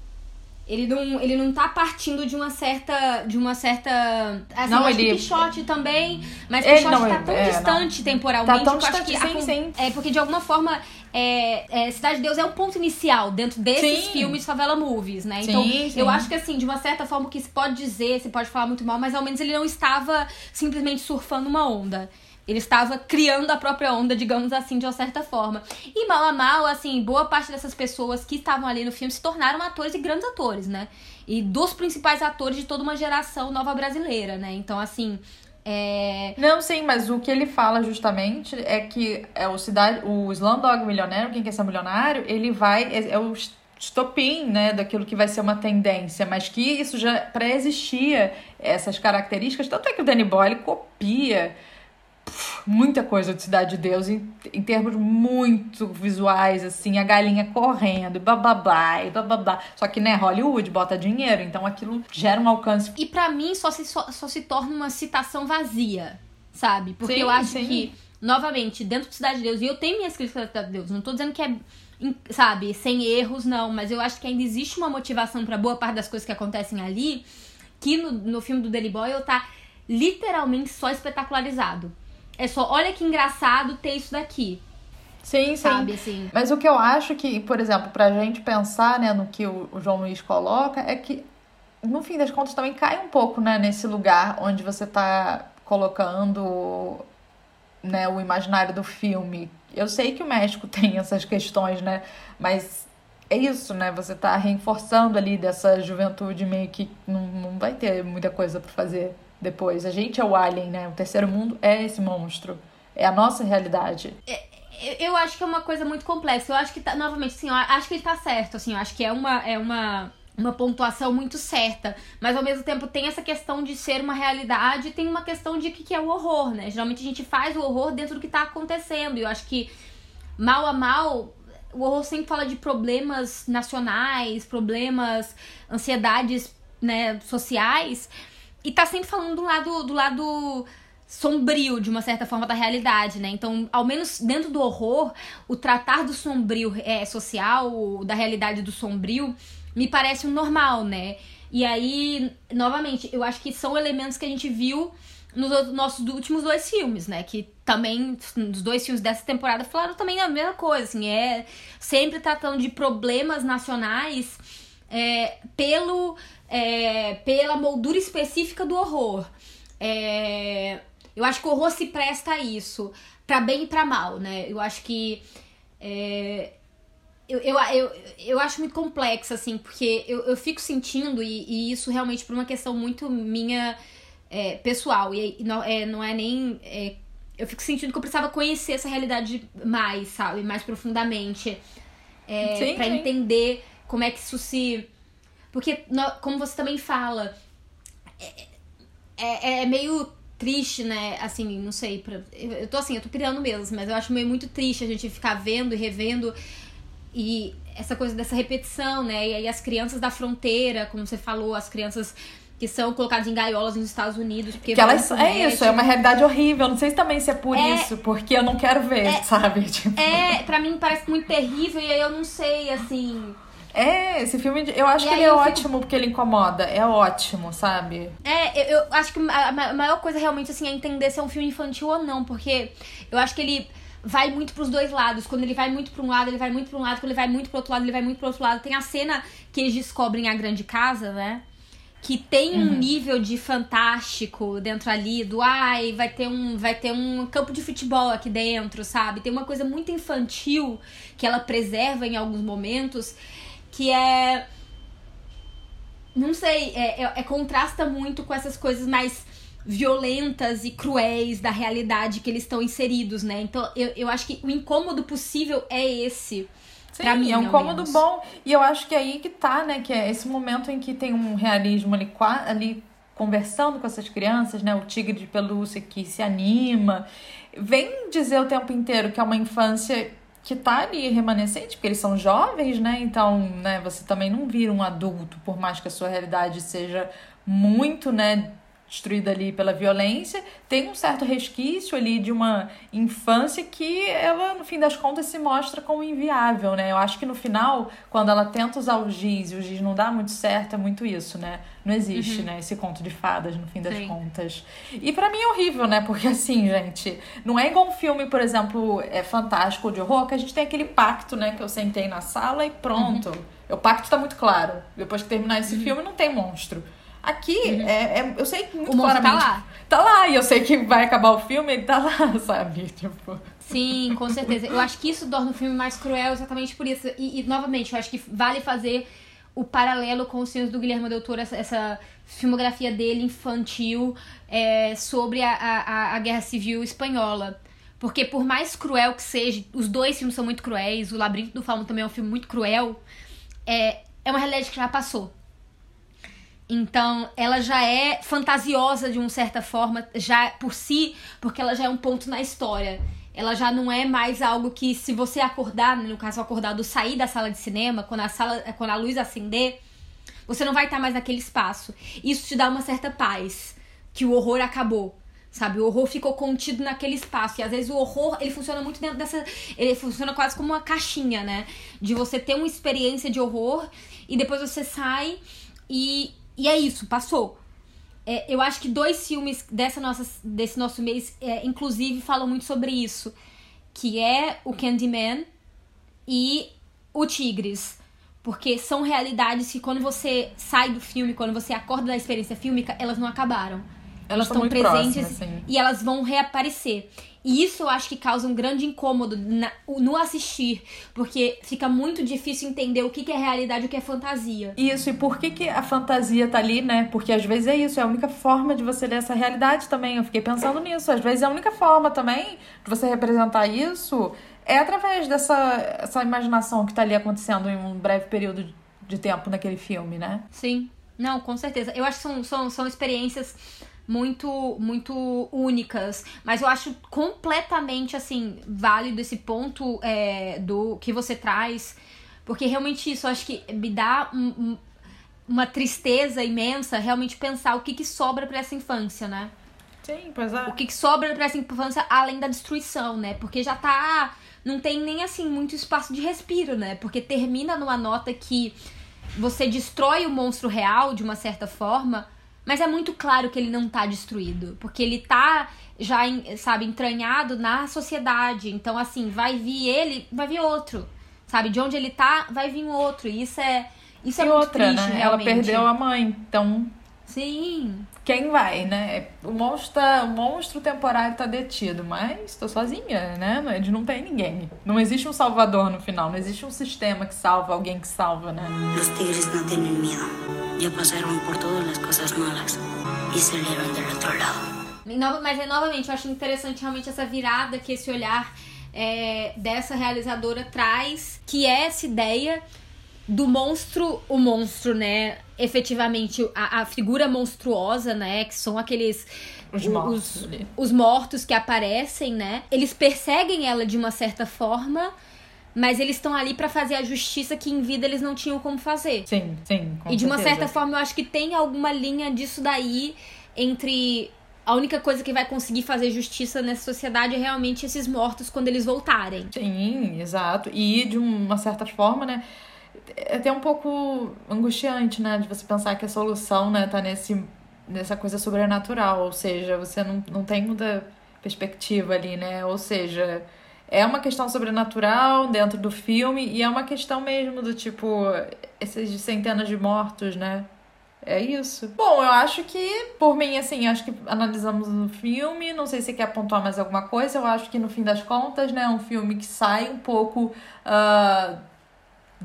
Ele não, ele não tá partindo de uma certa. De uma certa. Assim, não, ele... Pichote também. Mas Pichote não, tá tão é, distante não. temporalmente. Tá tão distante, que sim, a, sim. É, porque de alguma forma. É, é, Cidade de Deus é o ponto inicial dentro desses sim. filmes Favela Movies, né? Então, sim, eu acho que assim, de uma certa forma, o que se pode dizer, se pode falar muito mal, mas ao menos ele não estava simplesmente surfando uma onda. Ele estava criando a própria onda, digamos assim, de uma certa forma. E mal a mal, assim, boa parte dessas pessoas que estavam ali no filme se tornaram atores e grandes atores, né? E dos principais atores de toda uma geração nova brasileira, né? Então, assim. É... Não, sim, mas o que ele fala justamente é que é o cidade, o Slumdog Milionário, quem quer ser milionário, ele vai é, é o estopim, né, daquilo que vai ser uma tendência, mas que isso já pré-existia essas características, tanto é que o Danny Boyle copia muita coisa de Cidade de Deus em, em termos muito visuais, assim, a galinha correndo, bababá, e bababá. Só que, né, Hollywood bota dinheiro, então aquilo gera um alcance. E para mim só se, só, só, se torna uma citação vazia, sabe? Porque sim, eu acho sim. que, novamente, dentro de Cidade de Deus, e eu tenho minhas críticas da Cidade de Deus, não tô dizendo que é sabe, sem erros, não, mas eu acho que ainda existe uma motivação para boa parte das coisas que acontecem ali, que no, no filme do Danny Boyle tá literalmente só espetacularizado. É só, olha que engraçado ter isso daqui. Sim, sabe, sim. Mas o que eu acho que, por exemplo, pra gente pensar, né, no que o, o João Luiz coloca, é que, no fim das contas, também cai um pouco, né, nesse lugar onde você tá colocando, né, o imaginário do filme. Eu sei que o México [LAUGHS] tem essas questões, né, mas é isso, né, você tá reforçando ali dessa juventude meio que não, não vai ter muita coisa para fazer depois. A gente é o alien, né? O terceiro mundo é esse monstro. É a nossa realidade. É, eu acho que é uma coisa muito complexa. Eu acho que, tá, novamente, assim, eu acho que ele tá certo, assim, eu acho que é uma. É uma uma pontuação muito certa, mas ao mesmo tempo tem essa questão de ser uma realidade tem uma questão de que, que é o horror, né? Geralmente a gente faz o horror dentro do que tá acontecendo, e eu acho que mal a mal o horror sempre fala de problemas nacionais, problemas, ansiedades, né, sociais, e tá sempre falando do lado, do lado sombrio, de uma certa forma, da realidade, né? Então, ao menos dentro do horror, o tratar do sombrio é, social, da realidade do sombrio, me parece um normal, né? E aí, novamente, eu acho que são elementos que a gente viu nos nossos últimos dois filmes, né? Que também, nos dois filmes dessa temporada, falaram também a mesma coisa, assim, é sempre tratando de problemas nacionais é, pelo é, pela moldura específica do horror. É, eu acho que o horror se presta a isso, para bem e para mal, né? Eu acho que. É, eu, eu, eu, eu acho muito complexo, assim, porque eu, eu fico sentindo, e, e isso realmente por uma questão muito minha é, pessoal, e não é, não é nem. É, eu fico sentindo que eu precisava conhecer essa realidade mais, sabe? Mais profundamente. É, sim. entender como é que isso se porque, como você também fala, é, é, é meio triste, né? Assim, não sei. Pra, eu tô assim, eu tô pirando mesmo, mas eu acho meio muito triste a gente ficar vendo e revendo e essa coisa dessa repetição, né? E aí as crianças da fronteira, como você falou, as crianças que são colocadas em gaiolas nos Estados Unidos. Porque que elas, é isso, é uma realidade horrível. Não sei se também se é por é, isso, porque eu não quero ver, é, [LAUGHS] sabe? Tipo... É, pra mim parece muito terrível e aí eu não sei, assim É, esse filme, eu acho E que ele é fico- ótimo porque ele incomoda. É ótimo, sabe? É, eu, eu acho que a, a maior coisa realmente assim é entender se é um filme infantil ou não, porque eu acho que ele vai muito pros dois lados. Quando ele vai muito pra um lado, ele vai muito pra um lado. Quando ele vai muito pro outro lado, ele vai muito pro outro lado. Tem a cena que eles descobrem a grande casa, né? Que tem um nível de fantástico dentro ali, do ai, vai ter um, vai ter um campo de futebol aqui dentro, sabe? Tem uma coisa muito infantil que ela preserva em alguns momentos, que é não sei, é, é- é- contrasta muito com essas coisas mais violentas e cruéis da realidade que eles estão inseridos, né? Então eu, eu acho que o incômodo possível é esse. Sim, pra mim, é um cômodo menos. bom. E eu acho que é aí que tá, né? Que é esse momento em que tem um realismo ali, ali conversando com essas crianças, né? O tigre de pelúcia que se anima. Vem dizer o tempo inteiro que é uma infância que tá ali remanescente, porque eles são jovens, né? Então, né, você também não vira um adulto, por mais que a sua realidade seja muito, né, destruída ali pela violência, tem um certo resquício ali de uma infância que ela, no fim das contas, se mostra como inviável, né? Eu acho que no final, quando ela tenta usar o giz e o giz não dá muito certo, é muito isso, né? Não existe, né? Esse conto de fadas, no fim das Sim. contas. E pra mim é horrível, né? Porque assim, gente, não é igual um filme, por exemplo, é fantástico ou de horror, que a gente tem aquele pacto, né? Que eu sentei na sala e pronto. O pacto tá muito claro. Depois que terminar esse filme, não tem monstro. Aqui, é, é- eu sei muito O tá claramente. lá. Tá lá, e eu sei que vai acabar o filme, ele tá lá, [LAUGHS] sabe? Tipo. Sim, com certeza. Eu acho que isso torna o filme mais cruel exatamente por isso. E, e, novamente, eu acho que vale fazer o paralelo com os filmes do Guilherme Del Toro, essa, essa filmografia dele infantil é, sobre a, a, a Guerra Civil Espanhola. Porque por mais cruel que seja, os dois filmes são muito cruéis, o Labirinto do Fauno também é um filme muito cruel, é, é uma realidade que já passou. Então, ela já é fantasiosa de uma certa forma, já por si, porque ela já é um ponto na história. Ela já não é mais algo que, se você acordar, no caso, acordado, sair da sala de cinema, quando a, sala, quando a luz acender, você não vai estar mais naquele espaço. Isso te dá uma certa paz, que o horror acabou. Sabe, o horror ficou contido naquele espaço. E às vezes o horror, ele funciona muito dentro dessa. Ele funciona quase como uma caixinha, né? De você ter uma experiência de horror e depois você sai e, e é isso, passou. É, eu acho que dois filmes dessa nossa, desse nosso mês, é, inclusive, falam muito sobre isso. Que é o Candyman e o Tigres. Porque são realidades que quando você sai do filme, quando você acorda da experiência fílmica, elas não acabaram. Elas estão presentes próximas, e elas vão reaparecer. E isso eu acho que causa um grande incômodo na- no assistir, porque fica muito difícil entender o que, que é realidade e o que é fantasia. Isso, e por que, que a fantasia tá ali, né? Porque às vezes é isso, é a única forma de você ler essa realidade também. Eu fiquei pensando nisso. Às vezes é a única forma também de você representar isso é através dessa essa imaginação que tá ali acontecendo em um breve período de- tempo naquele filme, né? Sim. Não, com certeza. Eu acho que são, são, são experiências muito muito únicas, mas eu acho completamente assim válido esse ponto é, do que você traz, porque realmente isso eu acho que me dá um- um- uma tristeza imensa realmente pensar o que, que sobra pra essa infância, né? Sim, pois é. O que, que sobra pra essa infância além da destruição, né? Porque já tá. Não tem nem assim muito espaço de respiro, né? Porque termina numa nota que você destrói o monstro real de uma certa forma, mas é muito claro que ele não tá destruído. Porque ele tá já, sabe, entranhado na sociedade. Então, assim, vai vir ele, vai vir outro. Sabe? De onde ele tá, vai vir outro. E isso é. Isso é e muito outra, triste, né? Ela realmente. perdeu a mãe, então Sim. Quem vai, né? O monstro, tá- o monstro temporário tá detido, mas tô sozinha, né? Ele não tem ninguém. Não existe um salvador no final, não existe um sistema que salva alguém que salva, né? Los tigres no tienen miedo. Ya pasaron por todas las cosas malas y salieron del otro lado. E Mas é novamente, eu acho interessante realmente essa virada que esse olhar é, dessa realizadora traz, que é essa ideia do monstro, o monstro, né? Efetivamente, a, a figura monstruosa, né? Que são aqueles. Os mortos os, os mortos que aparecem, né? Eles perseguem ela de uma certa forma, mas eles estão ali pra fazer a justiça que em vida eles não tinham como fazer. Sim, sim. com E de uma certa forma, eu acho que tem alguma linha disso daí entre a única coisa que vai conseguir fazer justiça nessa sociedade é realmente esses mortos quando eles voltarem. Sim, exato. E de uma certa forma, né? É até um pouco angustiante, né? De você pensar que a solução, né, tá nesse, nessa coisa sobrenatural. Ou seja, você não, não tem muita perspectiva ali, né? Ou seja, é uma questão sobrenatural dentro do filme e é uma questão mesmo do tipo, esses centenas de mortos, né? É isso. Bom, eu acho que, por mim, assim, acho que analisamos o filme. Não sei se você quer pontuar mais alguma coisa. Eu acho que, no fim das contas, né, é um filme que sai um pouco uh,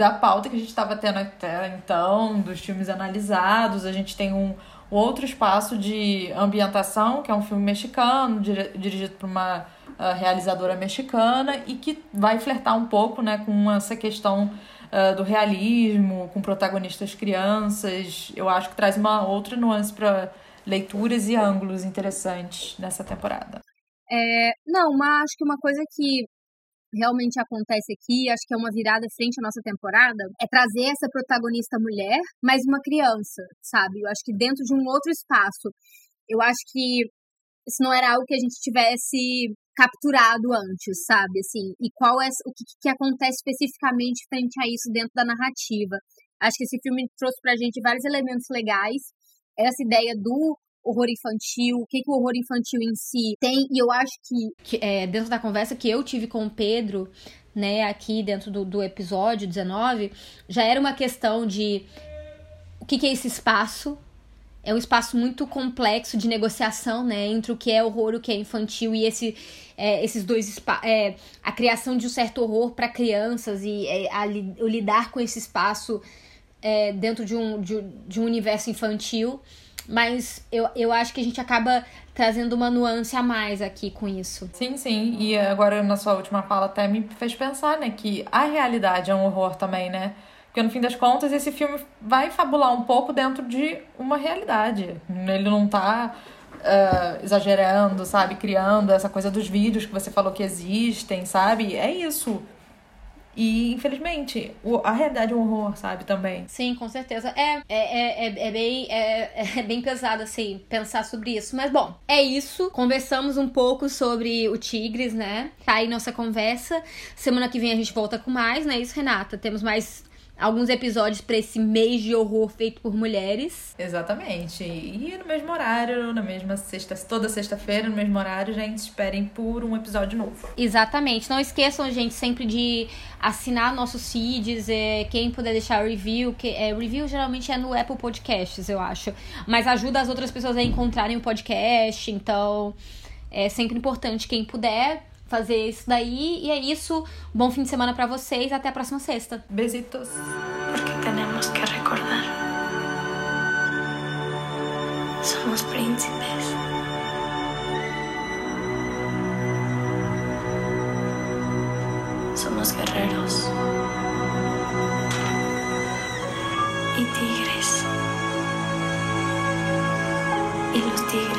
da pauta que a gente estava tendo até então, dos filmes analisados. A gente tem um outro espaço de ambientação, que é um filme mexicano, dirigido por uma uh, realizadora mexicana, e que vai flertar um pouco né, com essa questão uh, do realismo, com protagonistas crianças. Eu acho que traz uma outra nuance para leituras e ângulos interessantes nessa temporada. É, não, mas acho que uma coisa que realmente acontece aqui, acho que é uma virada frente à nossa temporada, é trazer essa protagonista mulher, mas uma criança, sabe? Eu acho que dentro de um outro espaço. Eu acho que isso não era algo que a gente tivesse capturado antes, sabe? Assim, e qual é o que, que acontece especificamente frente a isso dentro da narrativa. Acho que esse filme trouxe pra gente vários elementos legais. Essa ideia do horror infantil, o que, que o horror infantil em si tem, e eu acho que... que é, dentro da conversa que eu tive com o Pedro, né, aqui dentro do, do episódio 19, já era uma questão de o que, que é esse espaço, é um espaço muito complexo de negociação, né, entre o que é horror o que é infantil e esse, é, esses dois é, a criação de um certo horror para crianças e é, a, o lidar com esse espaço é, dentro de um, de, de um universo infantil, mas eu, eu acho que a gente acaba trazendo uma nuance a mais aqui com isso. Sim, sim. E agora na sua última fala até me fez pensar, né, que a realidade é um horror também, né? Porque no fim das contas, esse filme vai fabular um pouco dentro de uma realidade. Ele não tá uh, exagerando, sabe? Criando essa coisa dos vídeos que você falou que existem, sabe? É isso. E, infelizmente, a realidade é um horror, sabe, também. Sim, com certeza. É, é, é, é, bem, é, é bem pesado, assim, pensar sobre isso. Mas, bom, é isso. Conversamos um pouco sobre o Tigres, né? Tá aí nossa conversa. Semana que vem a gente volta com mais, não é isso, Renata? Temos mais alguns episódios para esse mês de horror feito por mulheres. Exatamente. E no mesmo horário, na mesma sexta, toda sexta-feira, no mesmo horário, gente, esperem por um episódio novo. Exatamente. Não esqueçam, gente, sempre de assinar nossos feeds, é, quem puder deixar review, que é, review geralmente é no Apple Podcasts, eu acho, mas ajuda as outras pessoas a encontrarem o podcast, então é sempre importante quem puder fazer isso daí. E é isso. Bom fim de semana para vocês. Até a próxima sexta. Besitos. Porque temos que recordar. Somos príncipes. Somos guerreiros. E tigres. E los tigres.